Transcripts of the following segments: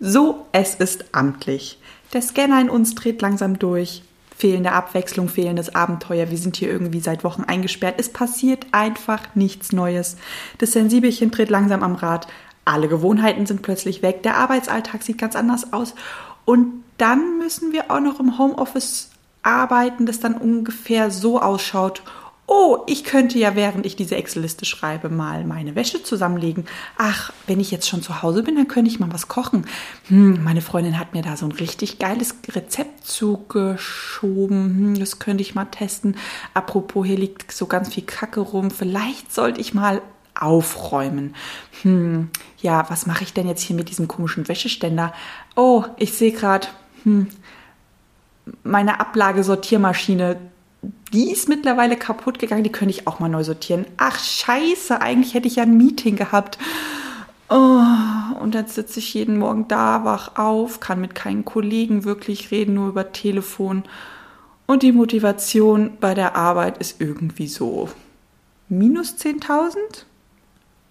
So, es ist amtlich. Der Scanner in uns dreht langsam durch. Fehlende Abwechslung, fehlendes Abenteuer. Wir sind hier irgendwie seit Wochen eingesperrt. Es passiert einfach nichts Neues. Das Sensibelchen dreht langsam am Rad. Alle Gewohnheiten sind plötzlich weg. Der Arbeitsalltag sieht ganz anders aus. Und dann müssen wir auch noch im Homeoffice arbeiten, das dann ungefähr so ausschaut oh, ich könnte ja, während ich diese Excel-Liste schreibe, mal meine Wäsche zusammenlegen. Ach, wenn ich jetzt schon zu Hause bin, dann könnte ich mal was kochen. Hm, meine Freundin hat mir da so ein richtig geiles Rezept zugeschoben. Hm, das könnte ich mal testen. Apropos, hier liegt so ganz viel Kacke rum. Vielleicht sollte ich mal aufräumen. Hm, ja, was mache ich denn jetzt hier mit diesem komischen Wäscheständer? Oh, ich sehe gerade, hm, meine Ablagesortiermaschine die ist mittlerweile kaputt gegangen, die könnte ich auch mal neu sortieren. Ach scheiße, eigentlich hätte ich ja ein Meeting gehabt. Oh, und dann sitze ich jeden Morgen da, wach auf, kann mit keinen Kollegen wirklich reden, nur über Telefon. Und die Motivation bei der Arbeit ist irgendwie so. Minus 10.000?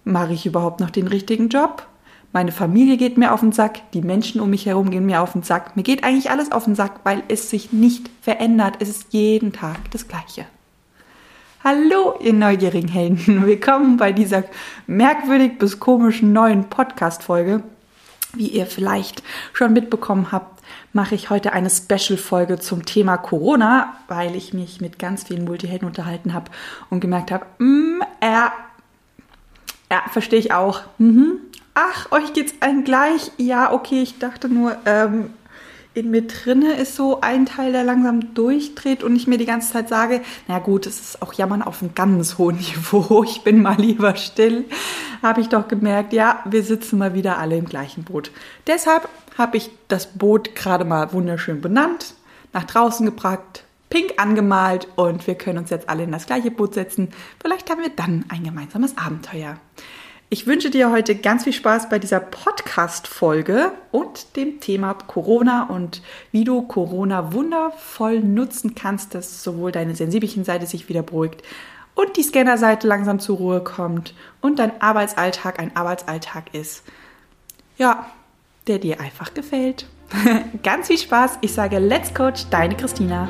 Mache ich überhaupt noch den richtigen Job? Meine Familie geht mir auf den Sack, die Menschen um mich herum gehen mir auf den Sack. Mir geht eigentlich alles auf den Sack, weil es sich nicht verändert. Es ist jeden Tag das Gleiche. Hallo, ihr neugierigen Helden. Willkommen bei dieser merkwürdig bis komischen neuen Podcast-Folge. Wie ihr vielleicht schon mitbekommen habt, mache ich heute eine Special-Folge zum Thema Corona, weil ich mich mit ganz vielen Multihelden unterhalten habe und gemerkt habe, mm, ja, ja, verstehe ich auch. Mhm ach, euch geht's allen gleich. Ja, okay, ich dachte nur, ähm, in mir drinne ist so ein Teil, der langsam durchdreht und ich mir die ganze Zeit sage, na gut, es ist auch Jammern auf einem ganz hohen Niveau. Ich bin mal lieber still. Habe ich doch gemerkt, ja, wir sitzen mal wieder alle im gleichen Boot. Deshalb habe ich das Boot gerade mal wunderschön benannt, nach draußen gebracht, pink angemalt und wir können uns jetzt alle in das gleiche Boot setzen. Vielleicht haben wir dann ein gemeinsames Abenteuer. Ich wünsche dir heute ganz viel Spaß bei dieser Podcast-Folge und dem Thema Corona und wie du Corona wundervoll nutzen kannst, dass sowohl deine sensibelchen Seite sich wieder beruhigt und die Scanner-Seite langsam zur Ruhe kommt und dein Arbeitsalltag ein Arbeitsalltag ist. Ja, der dir einfach gefällt. ganz viel Spaß. Ich sage Let's Coach, deine Christina.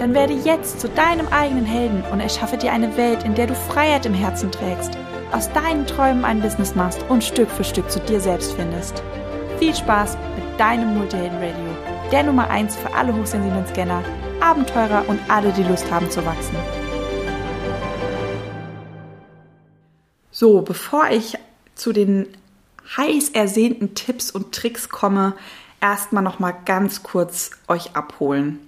Dann werde jetzt zu deinem eigenen Helden und erschaffe dir eine Welt, in der du Freiheit im Herzen trägst, aus deinen Träumen ein Business machst und Stück für Stück zu dir selbst findest. Viel Spaß mit deinem Multihelden Radio, der Nummer 1 für alle hochsensiblen Scanner, Abenteurer und alle, die Lust haben zu wachsen. So, bevor ich zu den heiß ersehnten Tipps und Tricks komme, erstmal noch mal ganz kurz euch abholen.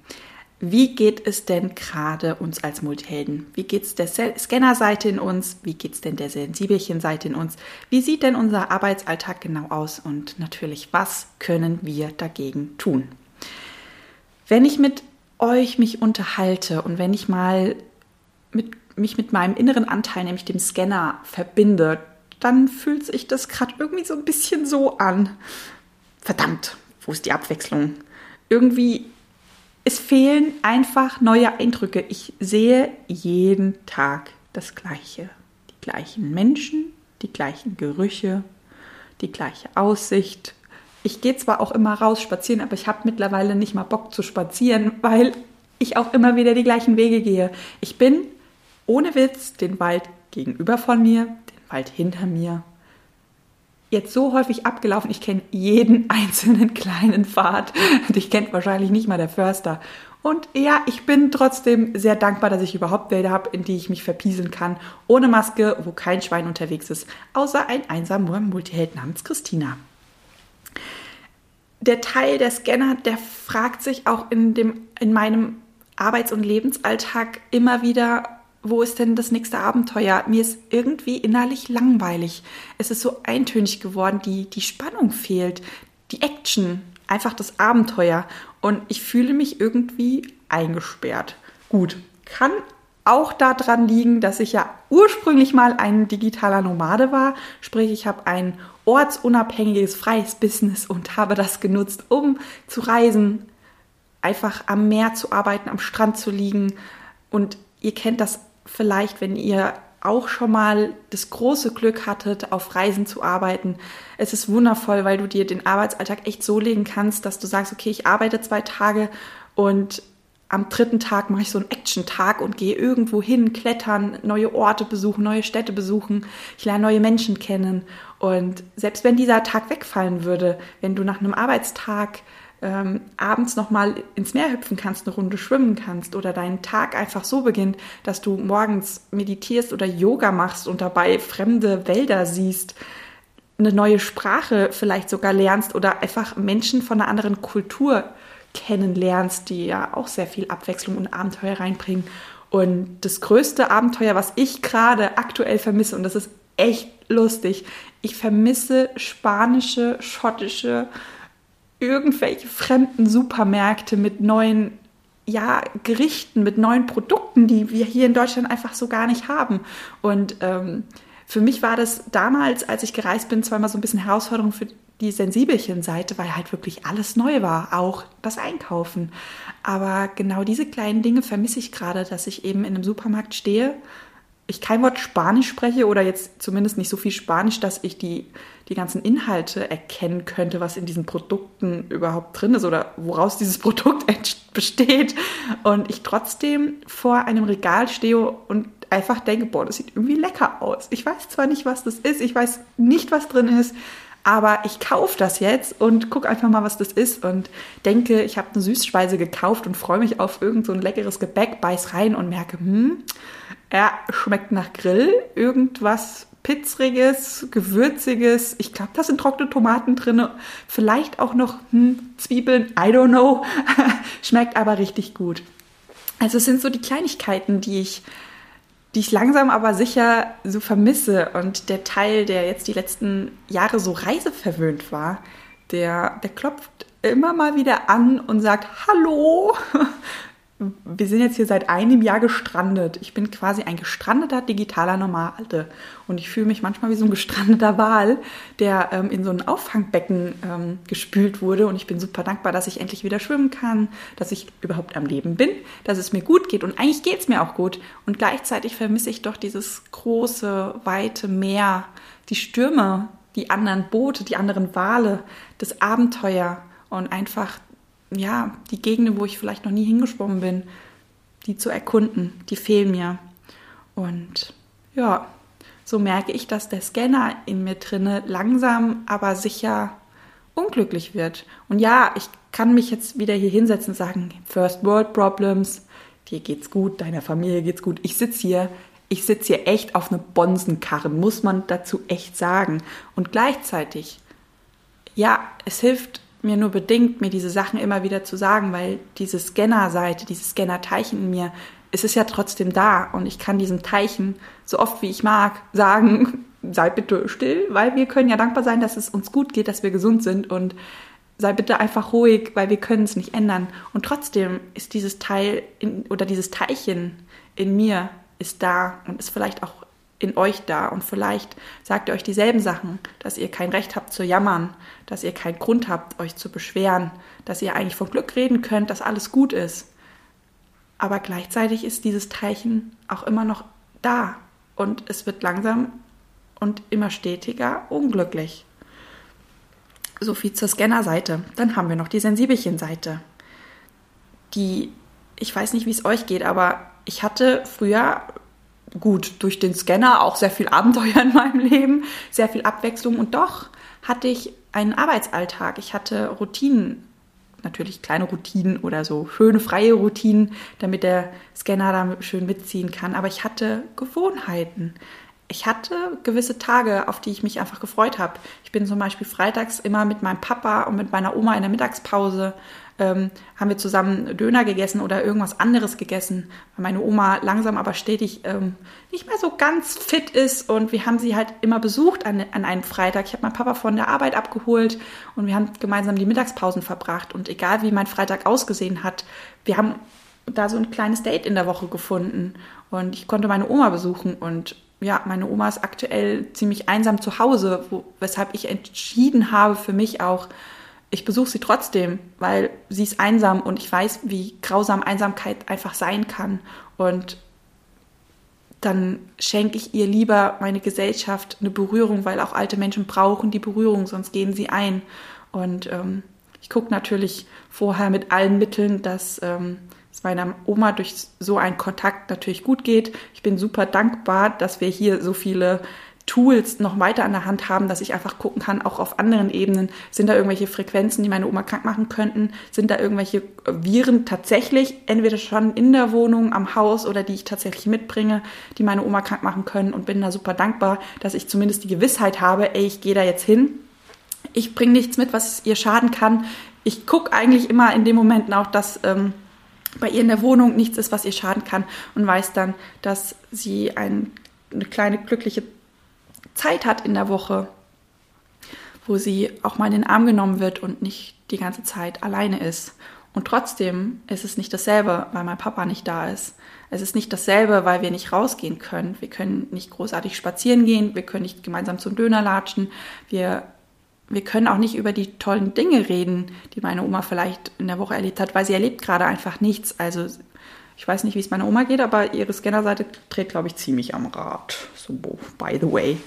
Wie geht es denn gerade uns als Multihelden? Wie geht es der Scanner-Seite in uns? Wie geht es denn der Sensibelchen-Seite in uns? Wie sieht denn unser Arbeitsalltag genau aus? Und natürlich, was können wir dagegen tun? Wenn ich mit euch mich unterhalte und wenn ich mal mit, mich mit meinem inneren Anteil, nämlich dem Scanner, verbinde, dann fühlt sich das gerade irgendwie so ein bisschen so an. Verdammt, wo ist die Abwechslung? Irgendwie es fehlen einfach neue Eindrücke. Ich sehe jeden Tag das Gleiche. Die gleichen Menschen, die gleichen Gerüche, die gleiche Aussicht. Ich gehe zwar auch immer raus spazieren, aber ich habe mittlerweile nicht mal Bock zu spazieren, weil ich auch immer wieder die gleichen Wege gehe. Ich bin ohne Witz den Wald gegenüber von mir, den Wald hinter mir, jetzt so häufig abgelaufen. Ich kenne jeden einzelnen kleinen Pfad. Ich kennt wahrscheinlich nicht mal der Förster. Und ja, ich bin trotzdem sehr dankbar, dass ich überhaupt Wälder habe, in die ich mich verpieseln kann, ohne Maske, wo kein Schwein unterwegs ist, außer ein einsamer Multiheld namens Christina. Der Teil der Scanner, der fragt sich auch in, dem, in meinem Arbeits- und Lebensalltag immer wieder, wo ist denn das nächste Abenteuer? Mir ist irgendwie innerlich langweilig. Es ist so eintönig geworden, die, die Spannung fehlt, die Action. einfach das Abenteuer. Und ich fühle mich irgendwie eingesperrt. Gut, kann auch daran liegen, dass ich ja ursprünglich mal ein digitaler Nomade war. Sprich, ich habe ein ortsunabhängiges, freies Business und habe das genutzt, um zu reisen, einfach am Meer zu arbeiten, am Strand zu liegen. Und ihr kennt das vielleicht, wenn ihr auch schon mal das große Glück hattet, auf Reisen zu arbeiten. Es ist wundervoll, weil du dir den Arbeitsalltag echt so legen kannst, dass du sagst, okay, ich arbeite zwei Tage und am dritten Tag mache ich so einen Action-Tag und gehe irgendwo hin, klettern, neue Orte besuchen, neue Städte besuchen. Ich lerne neue Menschen kennen. Und selbst wenn dieser Tag wegfallen würde, wenn du nach einem Arbeitstag ähm, abends nochmal ins Meer hüpfen kannst, eine Runde schwimmen kannst oder dein Tag einfach so beginnt, dass du morgens meditierst oder Yoga machst und dabei fremde Wälder siehst, eine neue Sprache vielleicht sogar lernst oder einfach Menschen von einer anderen Kultur kennenlernst, die ja auch sehr viel Abwechslung und Abenteuer reinbringen. Und das größte Abenteuer, was ich gerade aktuell vermisse, und das ist echt lustig, ich vermisse spanische, schottische, irgendwelche fremden Supermärkte mit neuen ja, Gerichten, mit neuen Produkten, die wir hier in Deutschland einfach so gar nicht haben. Und ähm, für mich war das damals, als ich gereist bin, zwar mal so ein bisschen Herausforderung für die sensibelchen Seite, weil halt wirklich alles neu war, auch das Einkaufen. Aber genau diese kleinen Dinge vermisse ich gerade, dass ich eben in einem Supermarkt stehe, ich kein Wort Spanisch spreche oder jetzt zumindest nicht so viel Spanisch, dass ich die, die ganzen Inhalte erkennen könnte, was in diesen Produkten überhaupt drin ist oder woraus dieses Produkt besteht. Und ich trotzdem vor einem Regal stehe und einfach denke, boah, das sieht irgendwie lecker aus. Ich weiß zwar nicht, was das ist, ich weiß nicht, was drin ist, aber ich kaufe das jetzt und gucke einfach mal, was das ist und denke, ich habe eine Süßspeise gekauft und freue mich auf irgend so ein leckeres Gebäck, beiß rein und merke, hm, er schmeckt nach Grill, irgendwas Pitzriges, Gewürziges. Ich glaube, da sind trockene Tomaten drin. Vielleicht auch noch hm, Zwiebeln. I don't know. Schmeckt aber richtig gut. Also es sind so die Kleinigkeiten, die ich die ich langsam aber sicher so vermisse. Und der Teil, der jetzt die letzten Jahre so reiseverwöhnt war, der, der klopft immer mal wieder an und sagt, hallo, wir sind jetzt hier seit einem Jahr gestrandet. Ich bin quasi ein gestrandeter digitaler Nomade. Und ich fühle mich manchmal wie so ein gestrandeter Wal, der ähm, in so ein Auffangbecken ähm, gespült wurde. Und ich bin super dankbar, dass ich endlich wieder schwimmen kann, dass ich überhaupt am Leben bin, dass es mir gut geht. Und eigentlich geht es mir auch gut. Und gleichzeitig vermisse ich doch dieses große, weite Meer, die Stürme, die anderen Boote, die anderen Wale, das Abenteuer und einfach ja, die Gegenden, wo ich vielleicht noch nie hingeschwommen bin, die zu erkunden, die fehlen mir. Und ja, so merke ich, dass der Scanner in mir drinne langsam, aber sicher unglücklich wird. Und ja, ich kann mich jetzt wieder hier hinsetzen und sagen, First World Problems, dir geht's gut, deiner Familie geht's gut. Ich sitze hier, ich sitze hier echt auf eine Bonsenkarren, muss man dazu echt sagen. Und gleichzeitig, ja, es hilft mir nur bedingt, mir diese Sachen immer wieder zu sagen, weil diese Scanner-Seite, dieses Scanner-Teilchen in mir, es ist ja trotzdem da und ich kann diesem Teilchen so oft wie ich mag sagen, sei bitte still, weil wir können ja dankbar sein, dass es uns gut geht, dass wir gesund sind und sei bitte einfach ruhig, weil wir können es nicht ändern. Und trotzdem ist dieses Teil in, oder dieses Teilchen in mir ist da und ist vielleicht auch in euch da und vielleicht sagt ihr euch dieselben Sachen, dass ihr kein Recht habt zu jammern, dass ihr keinen Grund habt, euch zu beschweren, dass ihr eigentlich von Glück reden könnt, dass alles gut ist. Aber gleichzeitig ist dieses Teilchen auch immer noch da und es wird langsam und immer stetiger unglücklich. So viel zur Scanner-Seite. Dann haben wir noch die Sensibelchen-Seite. Die, ich weiß nicht, wie es euch geht, aber ich hatte früher gut, durch den Scanner auch sehr viel Abenteuer in meinem Leben, sehr viel Abwechslung und doch hatte ich einen Arbeitsalltag. Ich hatte Routinen, natürlich kleine Routinen oder so schöne freie Routinen, damit der Scanner da schön mitziehen kann. Aber ich hatte Gewohnheiten. ich hatte gewisse Tage, auf die ich mich einfach gefreut habe. Ich bin zum Beispiel freitags immer mit meinem Papa und mit meiner Oma in der Mittagspause ähm, haben wir zusammen Döner gegessen oder irgendwas anderes gegessen, weil meine Oma langsam aber stetig ähm, nicht mehr so ganz fit ist. Und wir haben sie halt immer besucht an, an einem Freitag. Ich habe meinen Papa von der Arbeit abgeholt und wir haben gemeinsam die Mittagspausen verbracht. Und egal wie mein Freitag ausgesehen hat, wir haben da so ein kleines Date in der Woche gefunden. Und ich konnte meine Oma besuchen und ja, meine Oma ist aktuell ziemlich einsam zu Hause, wo, weshalb ich entschieden habe für mich auch, ich besuche sie trotzdem, weil sie ist einsam und ich weiß, wie grausam Einsamkeit einfach sein kann. Und dann schenke ich ihr lieber meine Gesellschaft eine Berührung, weil auch alte Menschen brauchen die Berührung, sonst gehen sie ein. Und ähm, ich gucke natürlich vorher mit allen Mitteln, dass ähm, es meiner Oma durch so einen Kontakt natürlich gut geht. Ich bin super dankbar, dass wir hier so viele Tools noch weiter an der Hand haben, dass ich einfach gucken kann, auch auf anderen Ebenen, sind da irgendwelche Frequenzen, die meine Oma krank machen könnten? Sind da irgendwelche Viren tatsächlich entweder schon in der Wohnung, am Haus oder die ich tatsächlich mitbringe, die meine Oma krank machen können? Und bin da super dankbar, dass ich zumindest die Gewissheit habe, ey, ich gehe da jetzt hin. Ich bringe nichts mit, was ihr schaden kann. Ich gucke eigentlich immer in den Momenten auch, dass ähm, bei ihr in der Wohnung nichts ist, was ihr schaden kann und weiß dann, dass sie ein, eine kleine glückliche Zeit hat in der Woche, wo sie auch mal in den Arm genommen wird und nicht die ganze Zeit alleine ist. Und trotzdem ist es nicht dasselbe, weil mein Papa nicht da ist. Es ist nicht dasselbe, weil wir nicht rausgehen können. Wir können nicht großartig spazieren gehen, wir können nicht gemeinsam zum Döner latschen, wir, wir können auch nicht über die tollen Dinge reden, die meine Oma vielleicht in der Woche erlebt hat, weil sie erlebt gerade einfach nichts. Also ich weiß nicht, wie es meiner Oma geht, aber ihre Scannerseite dreht, glaube ich, ziemlich am Rad. So, by the way.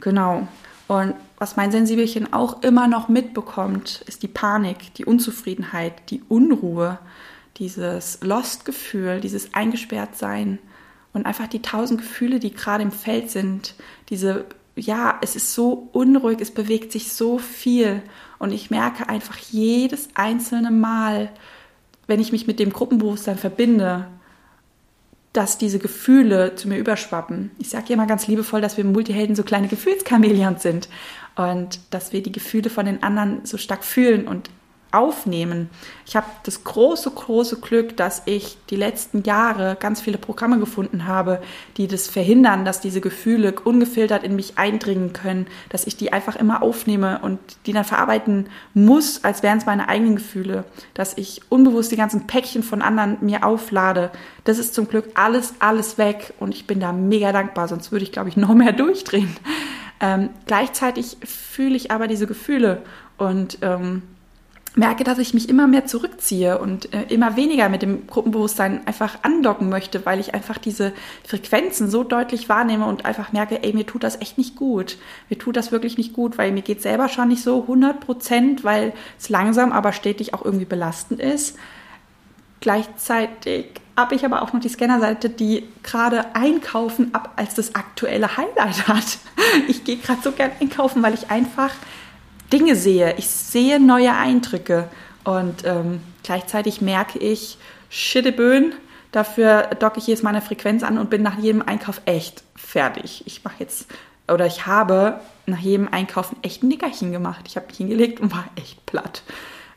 Genau. Und was mein Sensibelchen auch immer noch mitbekommt, ist die Panik, die Unzufriedenheit, die Unruhe, dieses Lost-Gefühl, dieses Eingesperrtsein und einfach die tausend Gefühle, die gerade im Feld sind. Diese, ja, es ist so unruhig, es bewegt sich so viel und ich merke einfach jedes einzelne Mal, wenn ich mich mit dem Gruppenbewusstsein verbinde, dass diese Gefühle zu mir überschwappen. Ich sage ja immer ganz liebevoll, dass wir Multihelden so kleine Gefühlschamäleons sind und dass wir die Gefühle von den anderen so stark fühlen und aufnehmen. Ich habe das große, große Glück, dass ich die letzten Jahre ganz viele Programme gefunden habe, die das verhindern, dass diese Gefühle ungefiltert in mich eindringen können, dass ich die einfach immer aufnehme und die dann verarbeiten muss, als wären es meine eigenen Gefühle, dass ich unbewusst die ganzen Päckchen von anderen mir auflade. Das ist zum Glück alles, alles weg und ich bin da mega dankbar, sonst würde ich, glaube ich, noch mehr durchdrehen. Ähm, gleichzeitig fühle ich aber diese Gefühle und ähm, merke, dass ich mich immer mehr zurückziehe und äh, immer weniger mit dem Gruppenbewusstsein einfach andocken möchte, weil ich einfach diese Frequenzen so deutlich wahrnehme und einfach merke, ey, mir tut das echt nicht gut. Mir tut das wirklich nicht gut, weil mir geht selber schon nicht so 100 Prozent, weil es langsam, aber stetig auch irgendwie belastend ist. Gleichzeitig habe ich aber auch noch die Scannerseite, die gerade Einkaufen ab als das aktuelle Highlight hat. Ich gehe gerade so gern einkaufen, weil ich einfach Dinge sehe. Ich sehe neue Eindrücke und ähm, gleichzeitig merke ich, Schitteböen, dafür docke ich jetzt meine Frequenz an und bin nach jedem Einkauf echt fertig. Ich mache jetzt oder ich habe nach jedem Einkaufen echt ein Nickerchen gemacht. Ich habe mich hingelegt und war echt platt.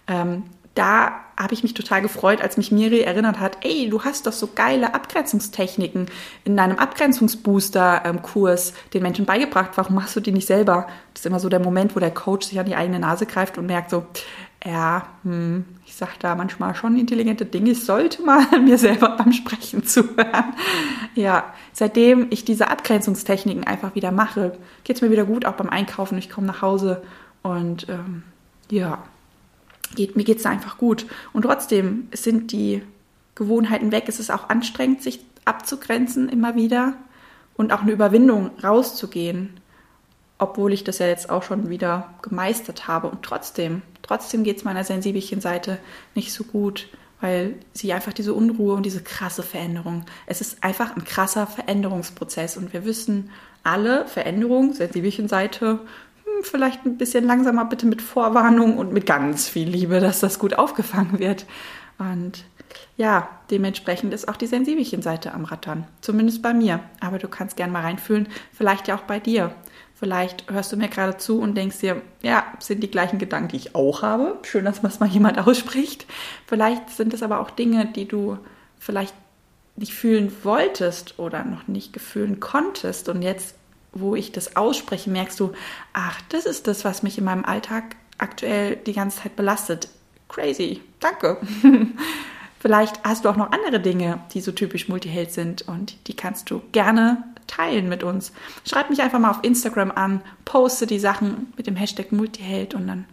Ähm, da habe ich mich total gefreut, als mich Miri erinnert hat, ey, du hast doch so geile Abgrenzungstechniken in deinem Abgrenzungsbooster-Kurs den Menschen beigebracht. Warum machst du die nicht selber? Das ist immer so der Moment, wo der Coach sich an die eigene Nase greift und merkt so, ja, hm, ich sage da manchmal schon intelligente Dinge. Ich sollte mal mir selber beim Sprechen zuhören. Ja, seitdem ich diese Abgrenzungstechniken einfach wieder mache, geht es mir wieder gut, auch beim Einkaufen. Ich komme nach Hause und ähm, ja, geht, mir geht es einfach gut. Und trotzdem sind die Gewohnheiten weg. Es ist auch anstrengend, sich abzugrenzen immer wieder und auch eine Überwindung rauszugehen, obwohl ich das ja jetzt auch schon wieder gemeistert habe. Und trotzdem, trotzdem geht es meiner sensibelchen Seite nicht so gut, weil sie einfach diese Unruhe und diese krasse Veränderung. Es ist einfach ein krasser Veränderungsprozess und wir wissen alle, Veränderung, sensibelchen Seite, vielleicht ein bisschen langsamer, bitte mit Vorwarnung und mit ganz viel Liebe, dass das gut aufgefangen wird. Und ja, dementsprechend ist auch die Sensibelchen-Seite am Rattern. Zumindest bei mir. Aber du kannst gerne mal reinfühlen, vielleicht ja auch bei dir. Vielleicht hörst du mir gerade zu und denkst dir, ja, sind die gleichen Gedanken, die ich auch habe. Schön, dass was mal jemand ausspricht. Vielleicht sind es aber auch Dinge, die du vielleicht nicht fühlen wolltest oder noch nicht gefühlen konntest. Und jetzt, wo ich das ausspreche, merkst du, ach, das ist das, was mich in meinem Alltag aktuell die ganze Zeit belastet. Crazy, danke. Vielleicht hast du auch noch andere Dinge, die so typisch Multiheld sind und die kannst du gerne teilen mit uns. Schreib mich einfach mal auf Instagram an, poste die Sachen mit dem Hashtag Multiheld und dann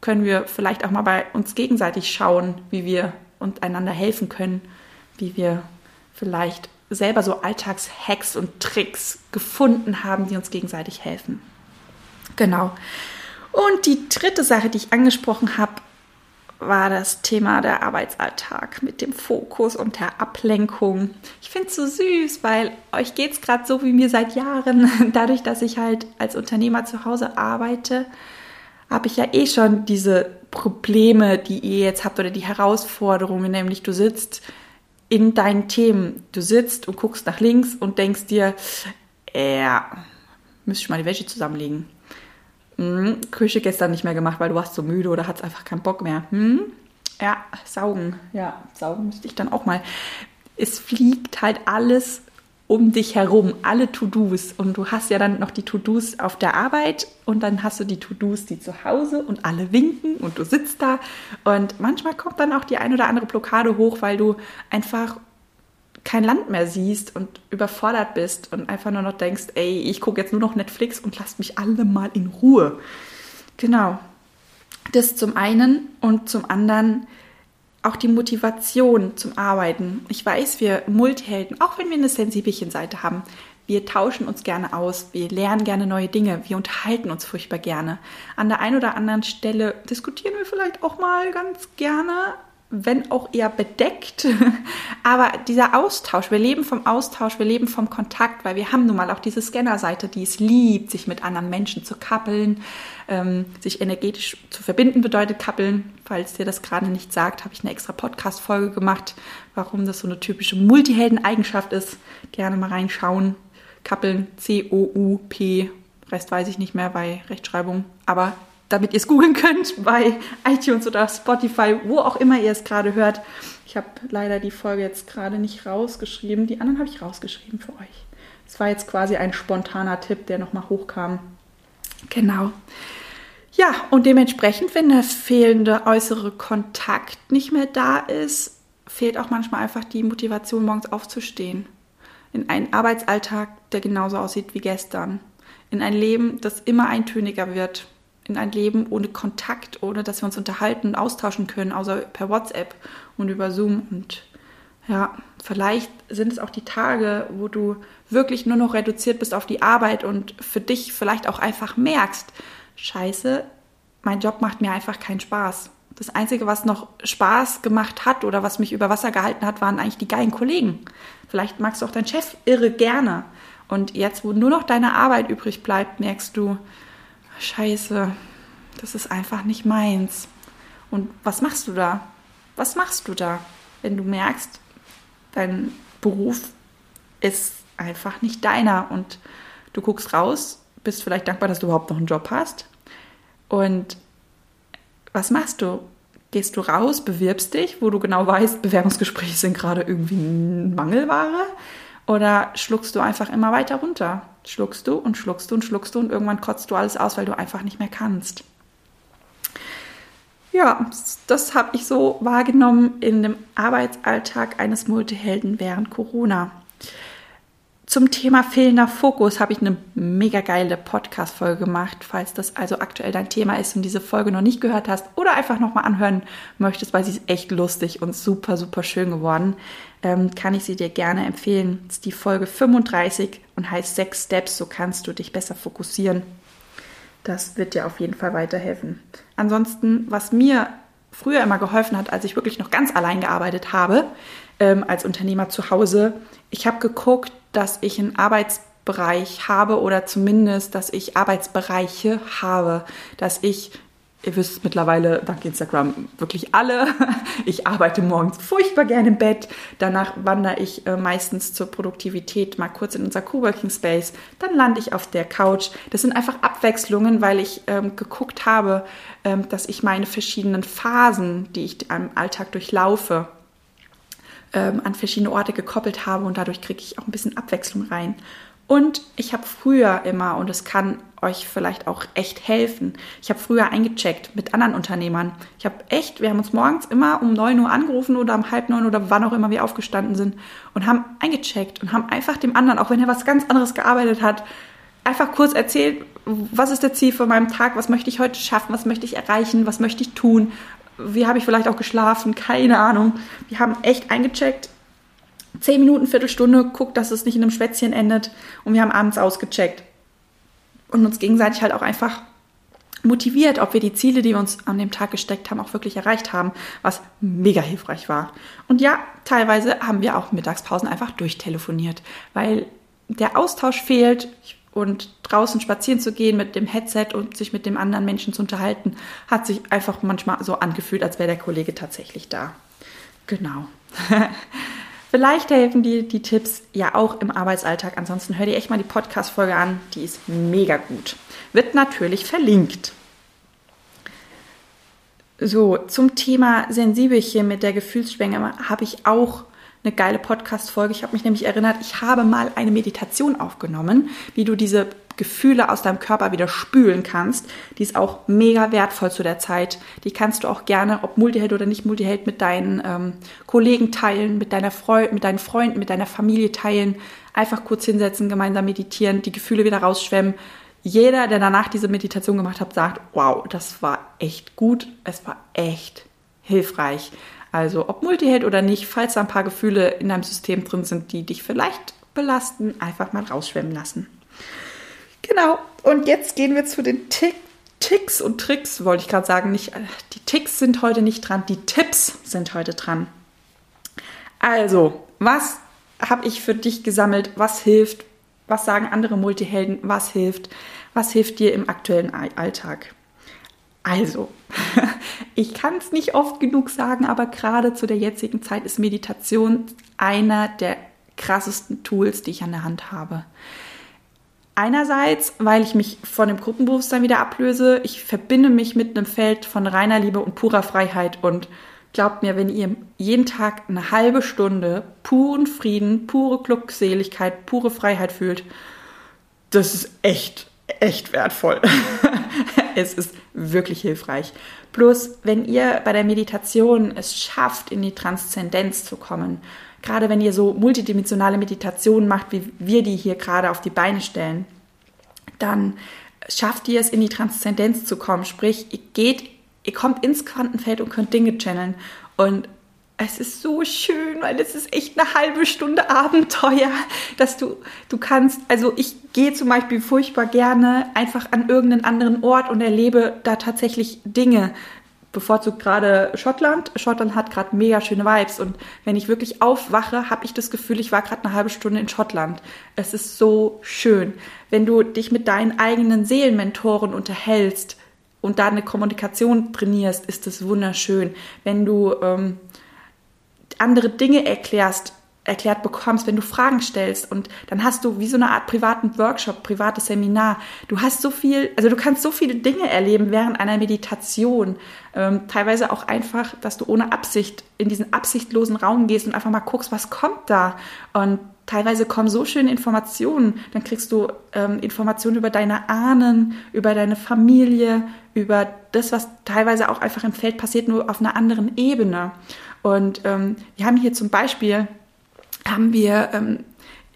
können wir vielleicht auch mal bei uns gegenseitig schauen, wie wir uns einander helfen können, wie wir vielleicht selber so Alltagshacks und Tricks gefunden haben, die uns gegenseitig helfen. Genau. Und die dritte Sache, die ich angesprochen habe, war das Thema der Arbeitsalltag mit dem Fokus und der Ablenkung. Ich finde es so süß, weil euch geht es gerade so wie mir seit Jahren. Dadurch, dass ich halt als Unternehmer zu Hause arbeite, habe ich ja eh schon diese Probleme, die ihr jetzt habt oder die Herausforderungen, nämlich du sitzt in deinen Themen. Du sitzt und guckst nach links und denkst dir, ja, müsste ich mal die Wäsche zusammenlegen hm, Küche gestern nicht mehr gemacht, weil du warst so müde oder hattest einfach keinen Bock mehr. Hm? Ja, saugen. Ja, saugen müsste ich dann auch mal. Es fliegt halt alles um dich herum, alle To-Dos. Und du hast ja dann noch die To-Dos auf der Arbeit und dann hast du die To-Dos, die zu Hause und alle winken und du sitzt da. Und manchmal kommt dann auch die ein oder andere Blockade hoch, weil du einfach kein Land mehr siehst und überfordert bist und einfach nur noch denkst, ey, ich gucke jetzt nur noch Netflix und lasst mich alle mal in Ruhe. Genau. Das zum einen und zum anderen auch die Motivation zum Arbeiten. Ich weiß, wir Multihelden, auch wenn wir eine sensibelchen Seite haben, wir tauschen uns gerne aus, wir lernen gerne neue Dinge, wir unterhalten uns furchtbar gerne. An der einen oder anderen Stelle diskutieren wir vielleicht auch mal ganz gerne, wenn auch eher bedeckt. Aber dieser Austausch, wir leben vom Austausch, wir leben vom Kontakt, weil wir haben nun mal auch diese Scannerseite, die es liebt, sich mit anderen Menschen zu kappeln, ähm, sich energetisch zu verbinden bedeutet kappeln. Falls dir das gerade nicht sagt, habe ich eine extra Podcast-Folge gemacht, warum das so eine typische Multihelden-Eigenschaft ist. Gerne mal reinschauen. Kappeln, C-O-U-P, Rest weiß ich nicht mehr bei Rechtschreibung, aber damit ihr es googeln könnt bei iTunes oder Spotify, wo auch immer ihr es gerade hört. Ich habe leider die Folge jetzt gerade nicht rausgeschrieben. Die anderen habe ich rausgeschrieben für euch. Es war jetzt quasi ein spontaner Tipp, der nochmal hochkam. Genau. Ja, und dementsprechend, wenn der fehlende äußere Kontakt nicht mehr da ist, fehlt auch manchmal einfach die Motivation, morgens aufzustehen. In einen Arbeitsalltag, der genauso aussieht wie gestern. In ein Leben, das immer eintöniger wird in ein Leben ohne Kontakt, ohne dass wir uns unterhalten und austauschen können, außer per WhatsApp und über Zoom. Und ja, vielleicht sind es auch die Tage, wo du wirklich nur noch reduziert bist auf die Arbeit und für dich vielleicht auch einfach merkst, scheiße, mein Job macht mir einfach keinen Spaß. Das Einzige, was noch Spaß gemacht hat oder was mich über Wasser gehalten hat, waren eigentlich die geilen Kollegen. Vielleicht magst du auch deinen Chef irre gerne. Und jetzt, wo nur noch deine Arbeit übrig bleibt, merkst du, scheiße, das ist einfach nicht meins. Und was machst du da? Was machst du da, wenn du merkst, dein Beruf ist einfach nicht deiner und du guckst raus, bist vielleicht dankbar, dass du überhaupt noch einen Job hast. Und was machst du? Gehst du raus, bewirbst dich, wo du genau weißt, Bewerbungsgespräche sind gerade irgendwie Mangelware? Oder schluckst du einfach immer weiter runter? Schluckst du und schluckst du und schluckst du und irgendwann kotzt du alles aus, weil du einfach nicht mehr kannst. Ja, das habe ich so wahrgenommen in dem Arbeitsalltag eines Multihelden während Corona. Zum Thema fehlender Fokus habe ich eine mega geile Podcast-Folge gemacht. Falls das also aktuell dein Thema ist und diese Folge noch nicht gehört hast oder einfach nochmal anhören möchtest, weil sie ist echt lustig und super, super schön geworden, ähm, kann ich sie dir gerne empfehlen. Das ist die Folge 35 und heißt Sechs Steps, so kannst du dich besser fokussieren. Das wird dir auf jeden Fall weiterhelfen. Ansonsten, was mir früher immer geholfen hat, als ich wirklich noch ganz allein gearbeitet habe, ähm, als Unternehmer zu Hause, ich habe geguckt, dass ich einen Arbeitsbereich habe oder zumindest, dass ich Arbeitsbereiche habe, dass ich Ihr wisst mittlerweile dank Instagram wirklich alle. Ich arbeite morgens furchtbar gerne im Bett. Danach wandere ich äh, meistens zur Produktivität mal kurz in unser Coworking Space. Dann lande ich auf der Couch. Das sind einfach Abwechslungen, weil ich ähm, geguckt habe, ähm, dass ich meine verschiedenen Phasen, die ich im Alltag durchlaufe, ähm, an verschiedene Orte gekoppelt habe und dadurch kriege ich auch ein bisschen Abwechslung rein. Und ich habe früher immer, und es kann euch vielleicht auch echt helfen, ich habe früher eingecheckt mit anderen Unternehmern. Ich habe echt, wir haben uns morgens immer um 9 Uhr angerufen oder um halb neun oder wann auch immer wir aufgestanden sind und haben eingecheckt und haben einfach dem anderen, auch wenn er was ganz anderes gearbeitet hat, einfach kurz erzählt, was ist der Ziel von meinem Tag, was möchte ich heute schaffen, was möchte ich erreichen, was möchte ich tun, wie habe ich vielleicht auch geschlafen, keine Ahnung. Wir haben echt eingecheckt, zehn Minuten, Viertelstunde, guckt, dass es nicht in einem Schwätzchen endet und wir haben abends ausgecheckt und uns gegenseitig halt auch einfach motiviert, ob wir die Ziele, die wir uns an dem Tag gesteckt haben, auch wirklich erreicht haben, was mega hilfreich war. Und ja, teilweise haben wir auch Mittagspausen einfach durchtelefoniert, weil der Austausch fehlt und draußen spazieren zu gehen mit dem Headset und sich mit dem anderen Menschen zu unterhalten, hat sich einfach manchmal so angefühlt, als wäre der Kollege tatsächlich da. Genau. Vielleicht helfen dir die Tipps ja auch im Arbeitsalltag. Ansonsten hör dir echt mal die Podcast-Folge an. Die ist mega gut. Wird natürlich verlinkt. So, zum Thema Sensibelchen mit der Gefühlsschwänge habe ich auch eine geile Podcast-Folge. Ich habe mich nämlich erinnert, ich habe mal eine Meditation aufgenommen, wie du diese Gefühle aus deinem Körper wieder spülen kannst. Die ist auch mega wertvoll zu der Zeit. Die kannst du auch gerne, ob Multiheld oder nicht Multiheld, mit deinen ähm, Kollegen teilen, mit, deiner Freu mit deinen Freunden, mit deiner Familie teilen. Einfach kurz hinsetzen, gemeinsam meditieren, die Gefühle wieder rausschwemmen. Jeder, der danach diese Meditation gemacht hat, sagt, wow, das war echt gut, es war echt hilfreich. Also ob Multiheld oder nicht, falls da ein paar Gefühle in deinem System drin sind, die dich vielleicht belasten, einfach mal rausschwemmen lassen. Genau, und jetzt gehen wir zu den Tick Ticks und Tricks, wollte ich gerade sagen. Nicht, äh, die Ticks sind heute nicht dran, die Tipps sind heute dran. Also, was habe ich für dich gesammelt? Was hilft? Was sagen andere Multihelden? Was hilft? Was hilft dir im aktuellen Alltag? Also, ich kann es nicht oft genug sagen, aber gerade zu der jetzigen Zeit ist Meditation einer der krassesten Tools, die ich an der Hand habe. Einerseits, weil ich mich von dem Gruppenbewusstsein wieder ablöse. Ich verbinde mich mit einem Feld von reiner Liebe und purer Freiheit. Und glaubt mir, wenn ihr jeden Tag eine halbe Stunde puren Frieden, pure Glückseligkeit, pure Freiheit fühlt, das ist echt, echt wertvoll. es ist wirklich hilfreich. Plus, wenn ihr bei der Meditation es schafft, in die Transzendenz zu kommen, gerade wenn ihr so multidimensionale Meditationen macht, wie wir die hier gerade auf die Beine stellen, dann schafft ihr es, in die Transzendenz zu kommen. Sprich, ihr geht, ihr kommt ins Quantenfeld und könnt Dinge channeln. Und es ist so schön, weil es ist echt eine halbe Stunde Abenteuer, dass du, du kannst, also ich gehe zum Beispiel furchtbar gerne einfach an irgendeinen anderen Ort und erlebe da tatsächlich Dinge. Bevorzugt gerade Schottland. Schottland hat gerade mega schöne Vibes und wenn ich wirklich aufwache, habe ich das Gefühl, ich war gerade eine halbe Stunde in Schottland. Es ist so schön, wenn du dich mit deinen eigenen Seelenmentoren unterhältst und da eine Kommunikation trainierst, ist es wunderschön. Wenn du ähm, andere Dinge erklärst, erklärt bekommst, wenn du Fragen stellst und dann hast du wie so eine Art privaten Workshop, privates Seminar. Du hast so viel, also du kannst so viele Dinge erleben während einer Meditation. Ähm, teilweise auch einfach, dass du ohne Absicht in diesen absichtlosen Raum gehst und einfach mal guckst, was kommt da. Und teilweise kommen so schöne Informationen. Dann kriegst du ähm, Informationen über deine Ahnen, über deine Familie, über das, was teilweise auch einfach im Feld passiert, nur auf einer anderen Ebene. Und ähm, wir haben hier zum Beispiel, haben wir, ähm,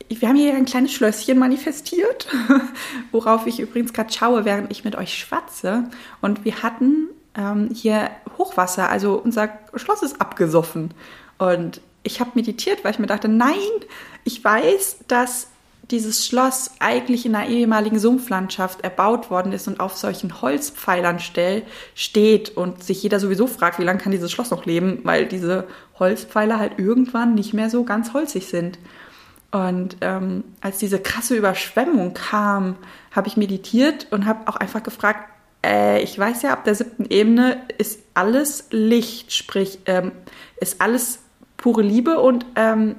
wir haben hier ein kleines Schlösschen manifestiert, worauf ich übrigens gerade schaue, während ich mit euch schwatze. Und wir hatten ähm, hier Hochwasser, also unser Schloss ist abgesoffen. Und ich habe meditiert, weil ich mir dachte, nein, ich weiß, dass dieses Schloss eigentlich in einer ehemaligen Sumpflandschaft erbaut worden ist und auf solchen Holzpfeilern stell, steht und sich jeder sowieso fragt, wie lange kann dieses Schloss noch leben, weil diese Holzpfeiler halt irgendwann nicht mehr so ganz holzig sind. Und ähm, als diese krasse Überschwemmung kam, habe ich meditiert und habe auch einfach gefragt, äh, ich weiß ja, ab der siebten Ebene ist alles Licht, sprich, ähm, ist alles pure Liebe und ähm,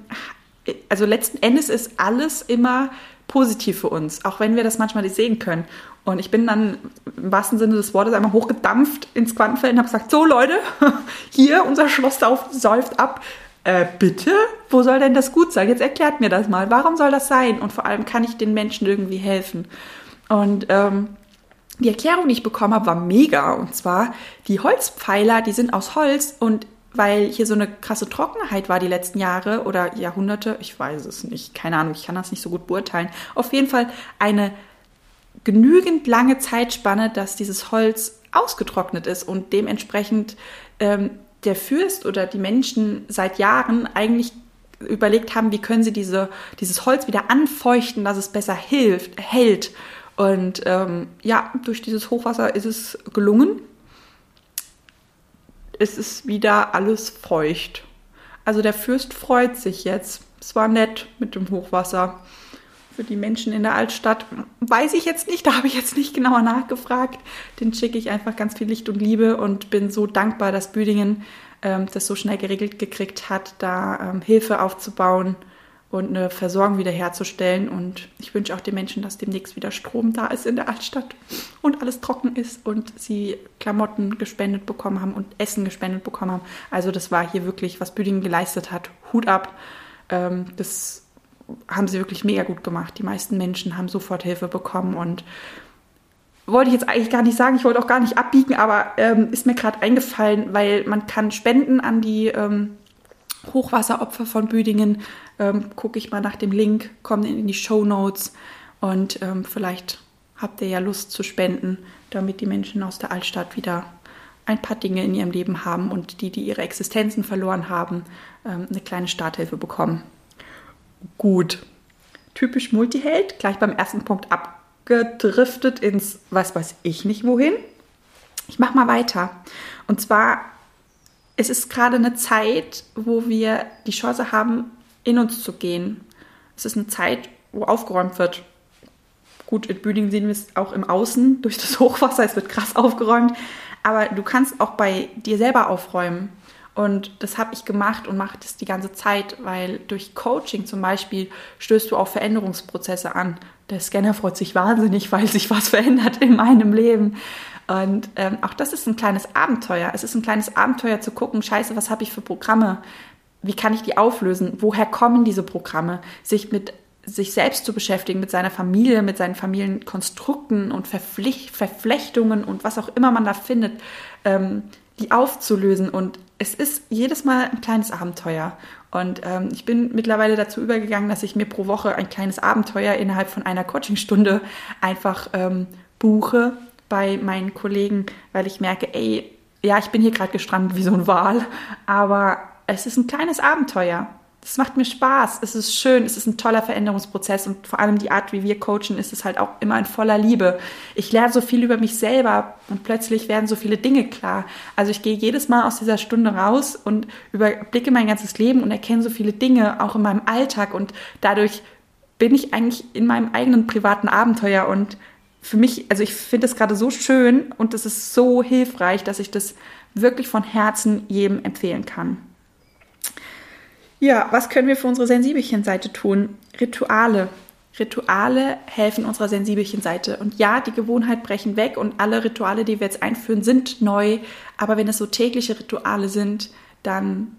also letzten Endes ist alles immer positiv für uns, auch wenn wir das manchmal nicht sehen können. Und ich bin dann im wahrsten Sinne des Wortes einmal hochgedampft ins Quantenfeld und habe gesagt, so Leute, hier unser Schloss säuft ab. Äh, bitte? Wo soll denn das gut sein? Jetzt erklärt mir das mal. Warum soll das sein? Und vor allem kann ich den Menschen irgendwie helfen? Und ähm, die Erklärung, die ich bekommen habe, war mega. Und zwar, die Holzpfeiler, die sind aus Holz und weil hier so eine krasse Trockenheit war die letzten Jahre oder Jahrhunderte, ich weiß es nicht, keine Ahnung, ich kann das nicht so gut beurteilen. Auf jeden Fall eine genügend lange Zeitspanne, dass dieses Holz ausgetrocknet ist und dementsprechend ähm, der Fürst oder die Menschen seit Jahren eigentlich überlegt haben, wie können sie diese, dieses Holz wieder anfeuchten, dass es besser hilft, hält. Und ähm, ja, durch dieses Hochwasser ist es gelungen. Es ist wieder alles feucht. Also der Fürst freut sich jetzt. Es war nett mit dem Hochwasser für die Menschen in der Altstadt. Weiß ich jetzt nicht, da habe ich jetzt nicht genauer nachgefragt. Den schicke ich einfach ganz viel Licht und Liebe und bin so dankbar, dass Büdingen ähm, das so schnell geregelt gekriegt hat, da ähm, Hilfe aufzubauen und eine Versorgung wiederherzustellen. Und ich wünsche auch den Menschen, dass demnächst wieder Strom da ist in der Altstadt und alles trocken ist und sie Klamotten gespendet bekommen haben und Essen gespendet bekommen haben. Also das war hier wirklich, was Büdingen geleistet hat. Hut ab. Ähm, das haben sie wirklich mega gut gemacht. Die meisten Menschen haben sofort Hilfe bekommen und wollte ich jetzt eigentlich gar nicht sagen, ich wollte auch gar nicht abbiegen, aber ähm, ist mir gerade eingefallen, weil man kann spenden an die ähm, Hochwasseropfer von Büdingen. Ähm, Gucke ich mal nach dem Link, kommen in die Show Notes und ähm, vielleicht habt ihr ja Lust zu spenden, damit die Menschen aus der Altstadt wieder ein paar Dinge in ihrem Leben haben und die, die ihre Existenzen verloren haben, ähm, eine kleine Starthilfe bekommen gut. Typisch Multiheld, gleich beim ersten Punkt abgedriftet ins was weiß ich nicht wohin. Ich mache mal weiter. Und zwar, es ist gerade eine Zeit, wo wir die Chance haben, in uns zu gehen. Es ist eine Zeit, wo aufgeräumt wird. Gut, in Büdingen sehen wir es auch im Außen durch das Hochwasser, es wird krass aufgeräumt. Aber du kannst auch bei dir selber aufräumen. Und das habe ich gemacht und mache das die ganze Zeit, weil durch Coaching zum Beispiel stößt du auf Veränderungsprozesse an. Der Scanner freut sich wahnsinnig, weil sich was verändert in meinem Leben. Und ähm, auch das ist ein kleines Abenteuer. Es ist ein kleines Abenteuer zu gucken, scheiße, was habe ich für Programme? Wie kann ich die auflösen? Woher kommen diese Programme? Sich mit sich selbst zu beschäftigen, mit seiner Familie, mit seinen Familienkonstrukten und Verflechtungen und was auch immer man da findet, ähm, die aufzulösen und es ist jedes Mal ein kleines Abenteuer. Und ähm, ich bin mittlerweile dazu übergegangen, dass ich mir pro Woche ein kleines Abenteuer innerhalb von einer Coachingstunde einfach ähm, buche bei meinen Kollegen, weil ich merke, ey, ja, ich bin hier gerade gestrandet wie so ein Wal, aber es ist ein kleines Abenteuer. Das macht mir Spaß, es ist schön, es ist ein toller Veränderungsprozess und vor allem die Art, wie wir coachen, ist es halt auch immer in voller Liebe. Ich lerne so viel über mich selber und plötzlich werden so viele Dinge klar. Also ich gehe jedes Mal aus dieser Stunde raus und überblicke mein ganzes Leben und erkenne so viele Dinge auch in meinem Alltag und dadurch bin ich eigentlich in meinem eigenen privaten Abenteuer und für mich, also ich finde es gerade so schön und es ist so hilfreich, dass ich das wirklich von Herzen jedem empfehlen kann. Ja, was können wir für unsere Sensibelchen-Seite tun? Rituale. Rituale helfen unserer Sensibelchen-Seite. Und ja, die Gewohnheit brechen weg und alle Rituale, die wir jetzt einführen, sind neu. Aber wenn es so tägliche Rituale sind, dann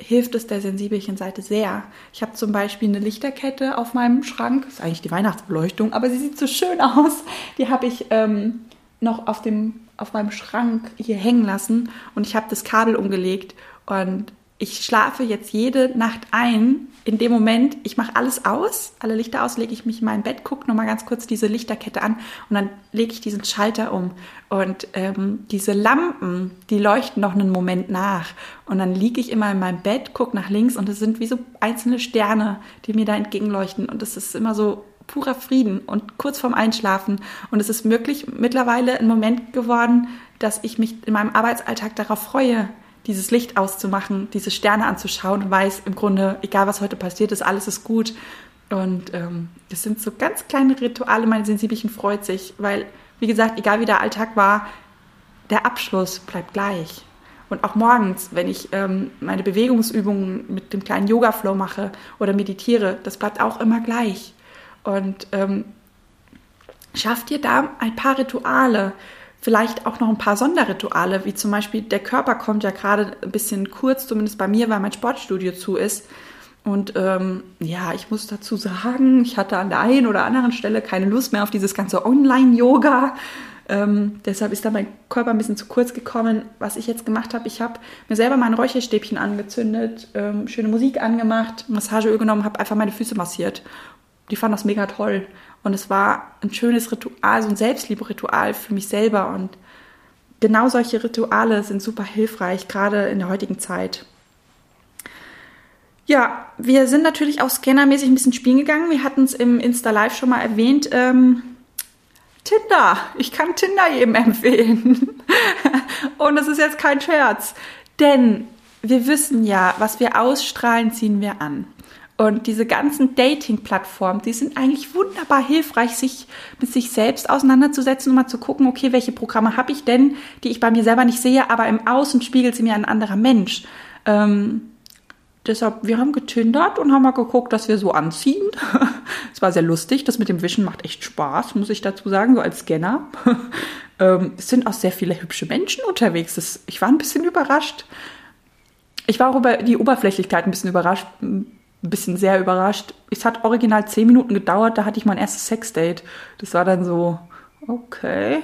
hilft es der Sensibelchen-Seite sehr. Ich habe zum Beispiel eine Lichterkette auf meinem Schrank. Das ist eigentlich die Weihnachtsbeleuchtung, aber sie sieht so schön aus. Die habe ich ähm, noch auf, dem, auf meinem Schrank hier hängen lassen und ich habe das Kabel umgelegt und ich schlafe jetzt jede Nacht ein. In dem Moment, ich mache alles aus, alle Lichter aus, lege ich mich in mein Bett, gucke nochmal ganz kurz diese Lichterkette an und dann lege ich diesen Schalter um. Und ähm, diese Lampen, die leuchten noch einen Moment nach. Und dann liege ich immer in meinem Bett, gucke nach links und es sind wie so einzelne Sterne, die mir da entgegenleuchten. Und es ist immer so purer Frieden und kurz vorm Einschlafen. Und es ist wirklich mittlerweile ein Moment geworden, dass ich mich in meinem Arbeitsalltag darauf freue, dieses Licht auszumachen, diese Sterne anzuschauen und weiß im Grunde, egal was heute passiert ist, alles ist gut. Und ähm, das sind so ganz kleine Rituale, mein Sensibelchen freut sich, weil wie gesagt, egal wie der Alltag war, der Abschluss bleibt gleich. Und auch morgens, wenn ich ähm, meine Bewegungsübungen mit dem kleinen Yoga-Flow mache oder meditiere, das bleibt auch immer gleich. Und ähm, schaff dir da ein paar Rituale, vielleicht auch noch ein paar Sonderrituale, wie zum Beispiel der Körper kommt ja gerade ein bisschen kurz, zumindest bei mir, weil mein Sportstudio zu ist. Und ähm, ja, ich muss dazu sagen, ich hatte an der einen oder anderen Stelle keine Lust mehr auf dieses ganze Online-Yoga. Ähm, deshalb ist da mein Körper ein bisschen zu kurz gekommen. Was ich jetzt gemacht habe, ich habe mir selber mein Räucherstäbchen angezündet, ähm, schöne Musik angemacht, Massageöl genommen, habe einfach meine Füße massiert. Die fanden das mega toll. Und es war ein schönes Ritual, so ein Selbstliebe-Ritual für mich selber. Und genau solche Rituale sind super hilfreich, gerade in der heutigen Zeit. Ja, wir sind natürlich auch scannermäßig ein bisschen spielen gegangen. Wir hatten es im Insta Live schon mal erwähnt. Ähm, Tinder. Ich kann Tinder jedem empfehlen. Und das ist jetzt kein Scherz. Denn wir wissen ja, was wir ausstrahlen, ziehen wir an. Und diese ganzen Dating-Plattformen, die sind eigentlich wunderbar hilfreich, sich mit sich selbst auseinanderzusetzen und mal zu gucken, okay, welche Programme habe ich denn, die ich bei mir selber nicht sehe, aber im Außen spiegelt sie mir ein anderer Mensch. Ähm, Deshalb, wir haben getindert und haben mal geguckt, dass wir so anziehen. Es war sehr lustig. Das mit dem Wischen macht echt Spaß, muss ich dazu sagen, so als Scanner. Ähm, es sind auch sehr viele hübsche Menschen unterwegs. Das, ich war ein bisschen überrascht. Ich war auch über die Oberflächlichkeit ein bisschen überrascht. Ein bisschen sehr überrascht. Es hat original zehn Minuten gedauert, da hatte ich mein erstes Sexdate. Das war dann so, okay,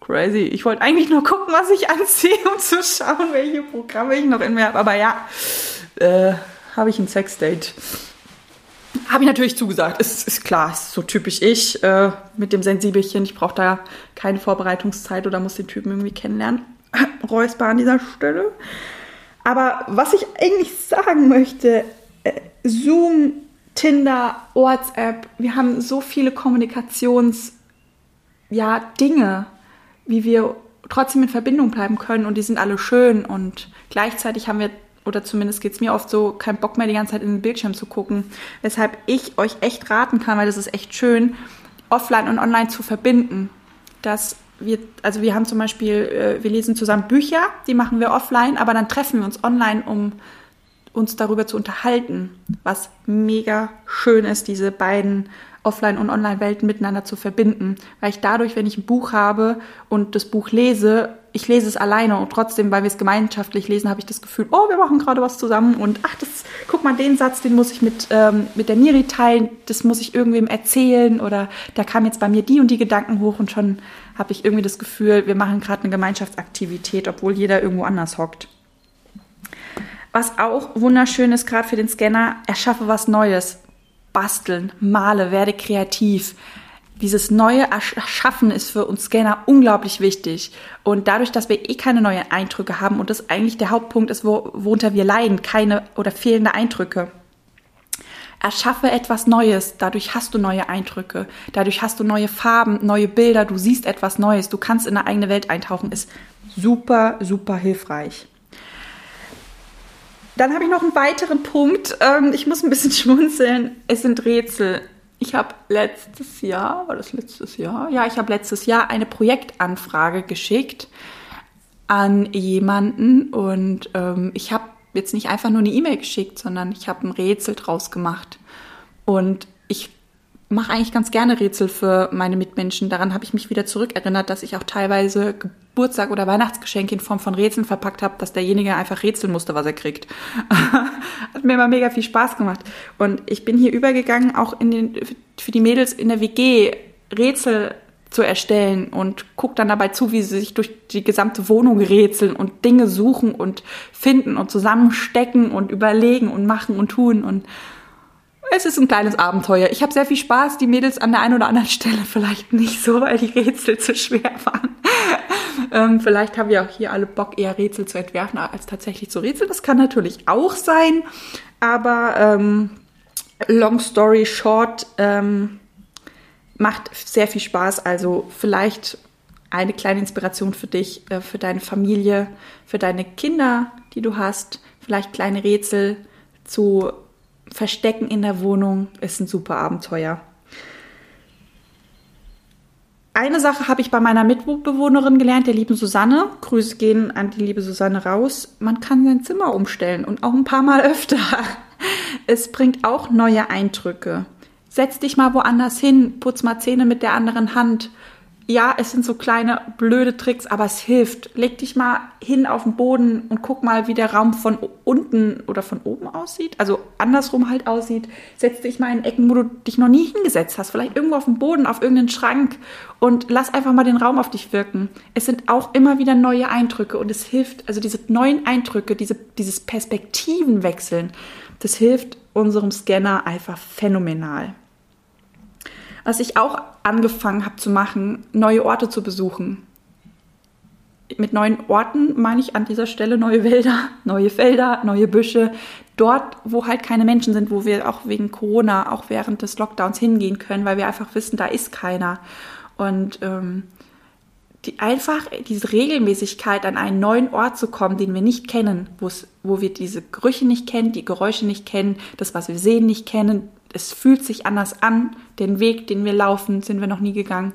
crazy. Ich wollte eigentlich nur gucken, was ich anziehe, um zu schauen, welche Programme ich noch in mir habe. Aber ja, äh, habe ich ein Sexdate. Habe ich natürlich zugesagt. Ist, ist klar, ist so typisch ich äh, mit dem Sensibelchen. Ich brauche da keine Vorbereitungszeit oder muss den Typen irgendwie kennenlernen. Räusper an dieser Stelle. Aber was ich eigentlich sagen möchte, äh, Zoom, Tinder, WhatsApp, wir haben so viele Kommunikations, ja, Dinge, wie wir trotzdem in Verbindung bleiben können und die sind alle schön und gleichzeitig haben wir oder zumindest geht es mir oft so, keinen Bock mehr die ganze Zeit in den Bildschirm zu gucken. Weshalb ich euch echt raten kann, weil das ist echt schön, offline und online zu verbinden. Dass wir, also wir haben zum Beispiel, äh, wir lesen zusammen Bücher, die machen wir offline, aber dann treffen wir uns online, um uns darüber zu unterhalten, was mega schön ist, diese beiden Offline- und Online-Welten miteinander zu verbinden. Weil ich dadurch, wenn ich ein Buch habe und das Buch lese, ich lese es alleine und trotzdem, weil wir es gemeinschaftlich lesen, habe ich das Gefühl, oh, wir machen gerade was zusammen und ach, das, guck mal, den Satz, den muss ich mit, ähm, mit der Niri teilen, das muss ich irgendwem erzählen oder da kam jetzt bei mir die und die Gedanken hoch und schon habe ich irgendwie das Gefühl, wir machen gerade eine Gemeinschaftsaktivität, obwohl jeder irgendwo anders hockt. Was auch wunderschön ist, gerade für den Scanner, erschaffe was Neues. Basteln, male, werde kreativ dieses neue Erschaffen ist für uns Scanner unglaublich wichtig. Und dadurch, dass wir eh keine neuen Eindrücke haben und das eigentlich der Hauptpunkt ist, wo, worunter wir leiden, keine oder fehlende Eindrücke. Erschaffe etwas Neues, dadurch hast du neue Eindrücke, dadurch hast du neue Farben, neue Bilder, du siehst etwas Neues, du kannst in eine eigene Welt eintauchen, ist super, super hilfreich. Dann habe ich noch einen weiteren Punkt. Ähm, ich muss ein bisschen schmunzeln. Es sind Rätsel. Ich habe letztes Jahr, war das letztes Jahr? Ja, ich habe letztes Jahr eine Projektanfrage geschickt an jemanden und ähm, ich habe jetzt nicht einfach nur eine E-Mail geschickt, sondern ich habe ein Rätsel draus gemacht. Und ich mache eigentlich ganz gerne Rätsel für meine Mitmenschen. Daran habe ich mich wieder zurückerinnert, dass ich auch teilweise Geburtstag oder Weihnachtsgeschenke in Form von Rätseln verpackt habe, dass derjenige einfach rätseln musste, was er kriegt. Hat mir immer mega viel Spaß gemacht. Und ich bin hier übergegangen, auch in den, für die Mädels in der WG Rätsel zu erstellen und guck dann dabei zu, wie sie sich durch die gesamte Wohnung rätseln und Dinge suchen und finden und zusammenstecken und überlegen und machen und tun und es ist ein kleines Abenteuer. Ich habe sehr viel Spaß. Die Mädels an der einen oder anderen Stelle vielleicht nicht so, weil die Rätsel zu schwer waren. ähm, vielleicht haben wir auch hier alle Bock, eher Rätsel zu entwerfen, als tatsächlich zu rätseln. Das kann natürlich auch sein. Aber ähm, long story short, ähm, macht sehr viel Spaß. Also vielleicht eine kleine Inspiration für dich, äh, für deine Familie, für deine Kinder, die du hast. Vielleicht kleine Rätsel zu Verstecken in der Wohnung ist ein super Abenteuer. eine Sache habe ich bei meiner Mitbewohnerin gelernt, der lieben Susanne. Grüße gehen an die liebe Susanne raus. Man kann sein Zimmer umstellen und auch ein paar Mal öfter. Es bringt auch neue Eindrücke. Setz dich mal woanders hin, putz mal Zähne mit der anderen Hand ja, es sind so kleine blöde Tricks, aber es hilft. Leg dich mal hin auf den Boden und guck mal, wie der Raum von unten oder von oben aussieht. Also andersrum halt aussieht. Setz dich mal in Ecken, wo du dich noch nie hingesetzt hast. Vielleicht irgendwo auf dem Boden, auf irgendeinen Schrank und lass einfach mal den Raum auf dich wirken. Es sind auch immer wieder neue Eindrücke und es hilft, also diese neuen Eindrücke, diese, dieses Perspektivenwechseln, das hilft unserem Scanner einfach phänomenal. Was ich auch angefangen habe zu machen, neue Orte zu besuchen. Mit neuen Orten meine ich an dieser Stelle neue Wälder, neue Felder, neue Büsche. Dort, wo halt keine Menschen sind, wo wir auch wegen Corona, auch während des Lockdowns hingehen können, weil wir einfach wissen, da ist keiner. Und ähm, die, einfach diese Regelmäßigkeit, an einen neuen Ort zu kommen, den wir nicht kennen, wo wir diese Gerüche nicht kennen, die Geräusche nicht kennen, das, was wir sehen, nicht kennen, es fühlt sich anders an, den Weg, den wir laufen, sind wir noch nie gegangen.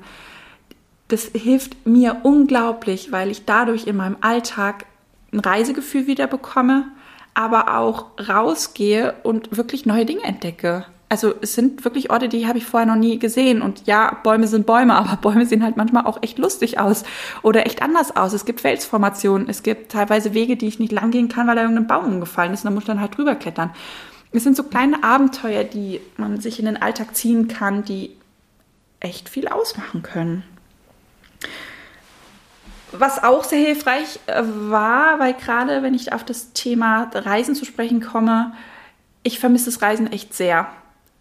Das hilft mir unglaublich, weil ich dadurch in meinem Alltag ein Reisegefühl wieder bekomme, aber auch rausgehe und wirklich neue Dinge entdecke. Also es sind wirklich Orte, die habe ich vorher noch nie gesehen. Und ja, Bäume sind Bäume, aber Bäume sehen halt manchmal auch echt lustig aus oder echt anders aus. Es gibt Felsformationen, es gibt teilweise Wege, die ich nicht lang gehen kann, weil da irgendein Baum umgefallen ist und da muss ich dann halt drüber klettern. Es sind so kleine Abenteuer, die man sich in den Alltag ziehen kann, die echt viel ausmachen können. Was auch sehr hilfreich äh, war, weil gerade wenn ich auf das Thema Reisen zu sprechen komme, ich vermisse das Reisen echt sehr.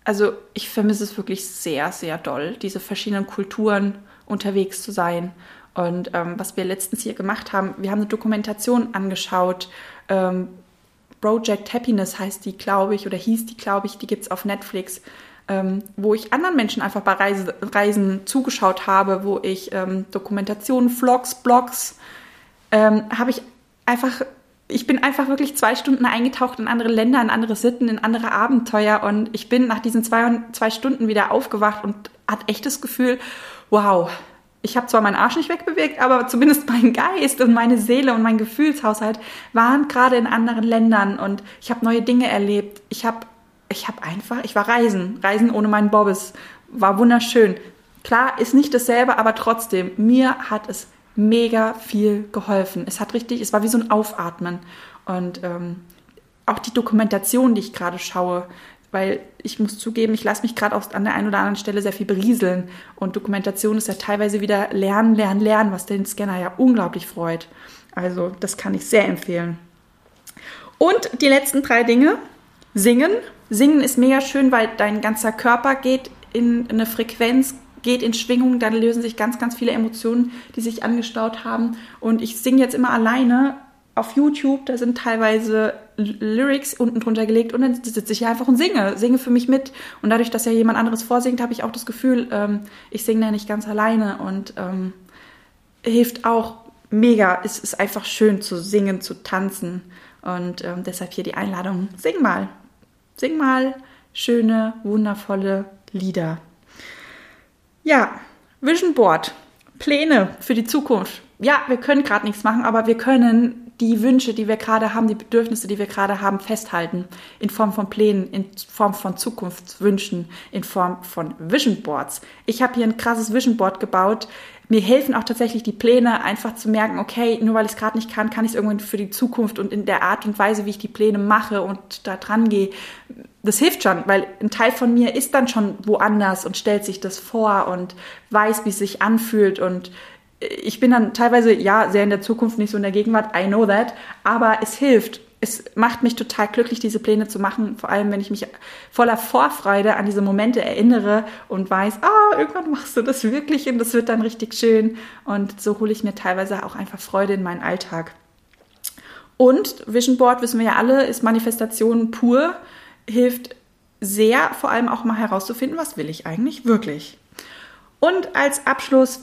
Also ich vermisse es wirklich sehr, sehr doll, diese verschiedenen Kulturen unterwegs zu sein. Und ähm, was wir letztens hier gemacht haben, wir haben eine Dokumentation angeschaut ähm, Project Happiness heißt die, glaube ich, oder hieß die, glaube ich, die gibt es auf Netflix, ähm, wo ich anderen Menschen einfach bei Reise, Reisen zugeschaut habe, wo ich ähm, Dokumentationen, Vlogs, Blogs, ähm, habe ich einfach, ich bin einfach wirklich zwei Stunden eingetaucht in andere Länder, in andere Sitten, in andere Abenteuer und ich bin nach diesen zwei, zwei Stunden wieder aufgewacht und hatte echt das Gefühl, wow, ich habe zwar meinen Arsch nicht wegbewegt, aber zumindest mein Geist und meine Seele und mein Gefühlshaushalt waren gerade in anderen Ländern und ich habe neue Dinge erlebt. Ich habe ich habe einfach, ich war reisen, reisen ohne meinen Bobbes, war wunderschön. Klar, ist nicht dasselbe, aber trotzdem, mir hat es mega viel geholfen. Es hat richtig, es war wie so ein Aufatmen und ähm, auch die Dokumentation, die ich gerade schaue, weil ich muss zugeben, ich lasse mich gerade an der einen oder anderen Stelle sehr viel berieseln und Dokumentation ist ja teilweise wieder lernen, lernen, lernen, was den Scanner ja unglaublich freut. Also das kann ich sehr empfehlen. Und die letzten drei Dinge. Singen. Singen ist mega schön, weil dein ganzer Körper geht in eine Frequenz, geht in Schwingung, dann lösen sich ganz, ganz viele Emotionen, die sich angestaut haben. Und ich singe jetzt immer alleine auf YouTube, da sind teilweise Lyrics unten drunter gelegt und dann sitze ich hier einfach und singe, singe für mich mit. Und dadurch, dass ja jemand anderes vorsingt, habe ich auch das Gefühl, ähm, ich singe ja nicht ganz alleine und ähm, hilft auch mega. Es ist einfach schön zu singen, zu tanzen. Und ähm, deshalb hier die Einladung, sing mal. Sing mal schöne, wundervolle Lieder. Ja, Vision Board. Pläne für die Zukunft. Ja, wir können gerade nichts machen, aber wir können die Wünsche, die wir gerade haben, die Bedürfnisse, die wir gerade haben, festhalten. In Form von Plänen, in Form von Zukunftswünschen, in Form von Vision Boards. Ich habe hier ein krasses Vision Board gebaut. Mir helfen auch tatsächlich die Pläne, einfach zu merken, okay, nur weil ich es gerade nicht kann, kann ich es irgendwann für die Zukunft und in der Art und Weise, wie ich die Pläne mache und da dran gehe. Das hilft schon, weil ein Teil von mir ist dann schon woanders und stellt sich das vor und weiß, wie es sich anfühlt und ich bin dann teilweise, ja, sehr in der Zukunft, nicht so in der Gegenwart, I know that, aber es hilft. Es macht mich total glücklich, diese Pläne zu machen, vor allem wenn ich mich voller Vorfreude an diese Momente erinnere und weiß, ah, irgendwann machst du das wirklich und das wird dann richtig schön. Und so hole ich mir teilweise auch einfach Freude in meinen Alltag. Und Vision Board, wissen wir ja alle, ist Manifestation pur, hilft sehr, vor allem auch mal herauszufinden, was will ich eigentlich wirklich. Und als Abschluss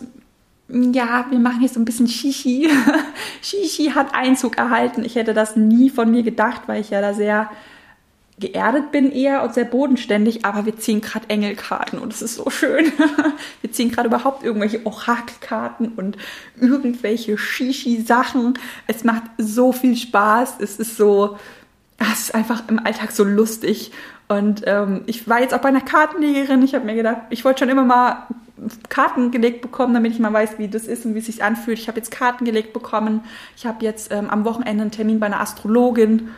ja, wir machen hier so ein bisschen Shishi. Shishi hat Einzug erhalten. Ich hätte das nie von mir gedacht, weil ich ja da sehr geerdet bin eher und sehr bodenständig, aber wir ziehen gerade Engelkarten und es ist so schön. wir ziehen gerade überhaupt irgendwelche Orakelkarten und irgendwelche Shishi-Sachen. Es macht so viel Spaß. Es ist so, es ist einfach im Alltag so lustig. Und ähm, ich war jetzt auch bei einer Kartenlegerin. Ich habe mir gedacht, ich wollte schon immer mal Karten gelegt bekommen, damit ich mal weiß, wie das ist und wie es sich anfühlt. Ich habe jetzt Karten gelegt bekommen. Ich habe jetzt ähm, am Wochenende einen Termin bei einer Astrologin.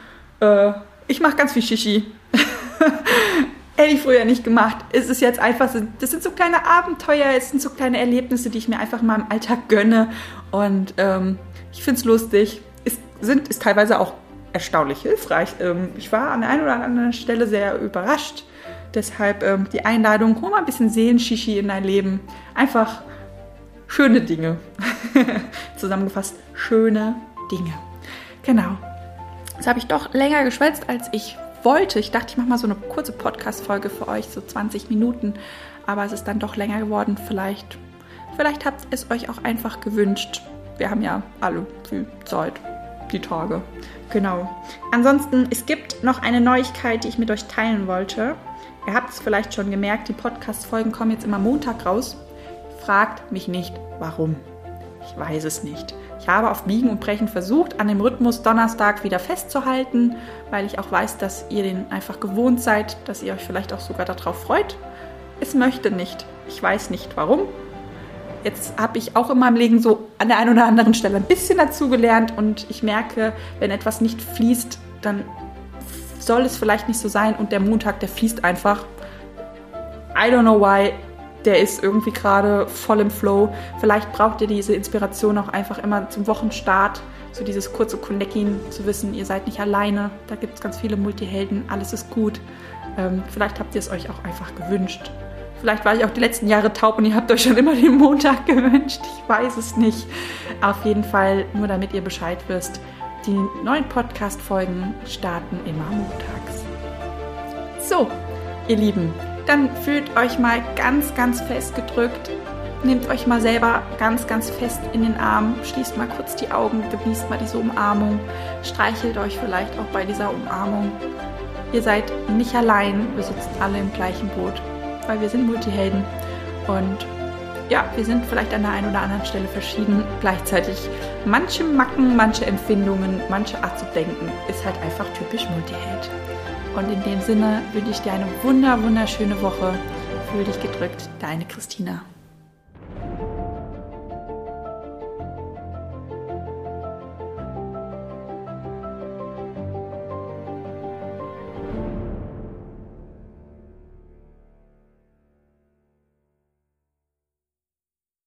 Äh, ich mache ganz viel Shishi. Hätte ich früher nicht gemacht. Es ist jetzt einfach, das sind so kleine Abenteuer, es sind so kleine Erlebnisse, die ich mir einfach mal im Alltag gönne. Und ähm, ich finde es lustig. Ist, sind, ist teilweise auch erstaunlich hilfreich. Ähm, ich war an der einen oder anderen Stelle sehr überrascht. Deshalb ähm, die Einladung, hol mal ein bisschen Seelen-Shishi in dein Leben. Einfach schöne Dinge. Zusammengefasst, schöne Dinge. Genau. Jetzt habe ich doch länger geschwätzt, als ich wollte. Ich dachte, ich mache mal so eine kurze Podcast-Folge für euch, so 20 Minuten. Aber es ist dann doch länger geworden. Vielleicht, vielleicht habt es euch auch einfach gewünscht. Wir haben ja alle viel Zeit, die Tage. Genau. Ansonsten, es gibt noch eine Neuigkeit, die ich mit euch teilen wollte. Ihr habt es vielleicht schon gemerkt, die Podcast-Folgen kommen jetzt immer Montag raus. Fragt mich nicht, warum. Ich weiß es nicht. Ich habe auf Biegen und Brechen versucht, an dem Rhythmus Donnerstag wieder festzuhalten, weil ich auch weiß, dass ihr den einfach gewohnt seid, dass ihr euch vielleicht auch sogar darauf freut. Es möchte nicht. Ich weiß nicht warum. Jetzt habe ich auch in meinem Leben so an der einen oder anderen Stelle ein bisschen dazugelernt und ich merke, wenn etwas nicht fließt, dann soll es vielleicht nicht so sein und der Montag, der fließt einfach. I don't know why der ist irgendwie gerade voll im Flow. Vielleicht braucht ihr diese Inspiration auch einfach immer zum Wochenstart. So dieses kurze Connecting, zu wissen, ihr seid nicht alleine. Da gibt es ganz viele Multihelden, alles ist gut. Ähm, vielleicht habt ihr es euch auch einfach gewünscht. Vielleicht war ich auch die letzten Jahre taub und ihr habt euch schon immer den Montag gewünscht. Ich weiß es nicht. Auf jeden Fall, nur damit ihr Bescheid wisst, die neuen Podcast-Folgen starten immer montags. So, ihr Lieben, dann fühlt euch mal ganz, ganz fest gedrückt. Nehmt euch mal selber ganz, ganz fest in den Arm, schließt mal kurz die Augen, genießt mal diese Umarmung, streichelt euch vielleicht auch bei dieser Umarmung. Ihr seid nicht allein, wir sitzen alle im gleichen Boot, weil wir sind Multihelden und ja, wir sind vielleicht an der einen oder anderen Stelle verschieden. Gleichzeitig manche Macken, manche Empfindungen, manche Art zu denken ist halt einfach typisch Multiheld. Und in dem Sinne wünsche ich dir eine wunder, wunderschöne Woche. Fühl dich gedrückt, deine Christina.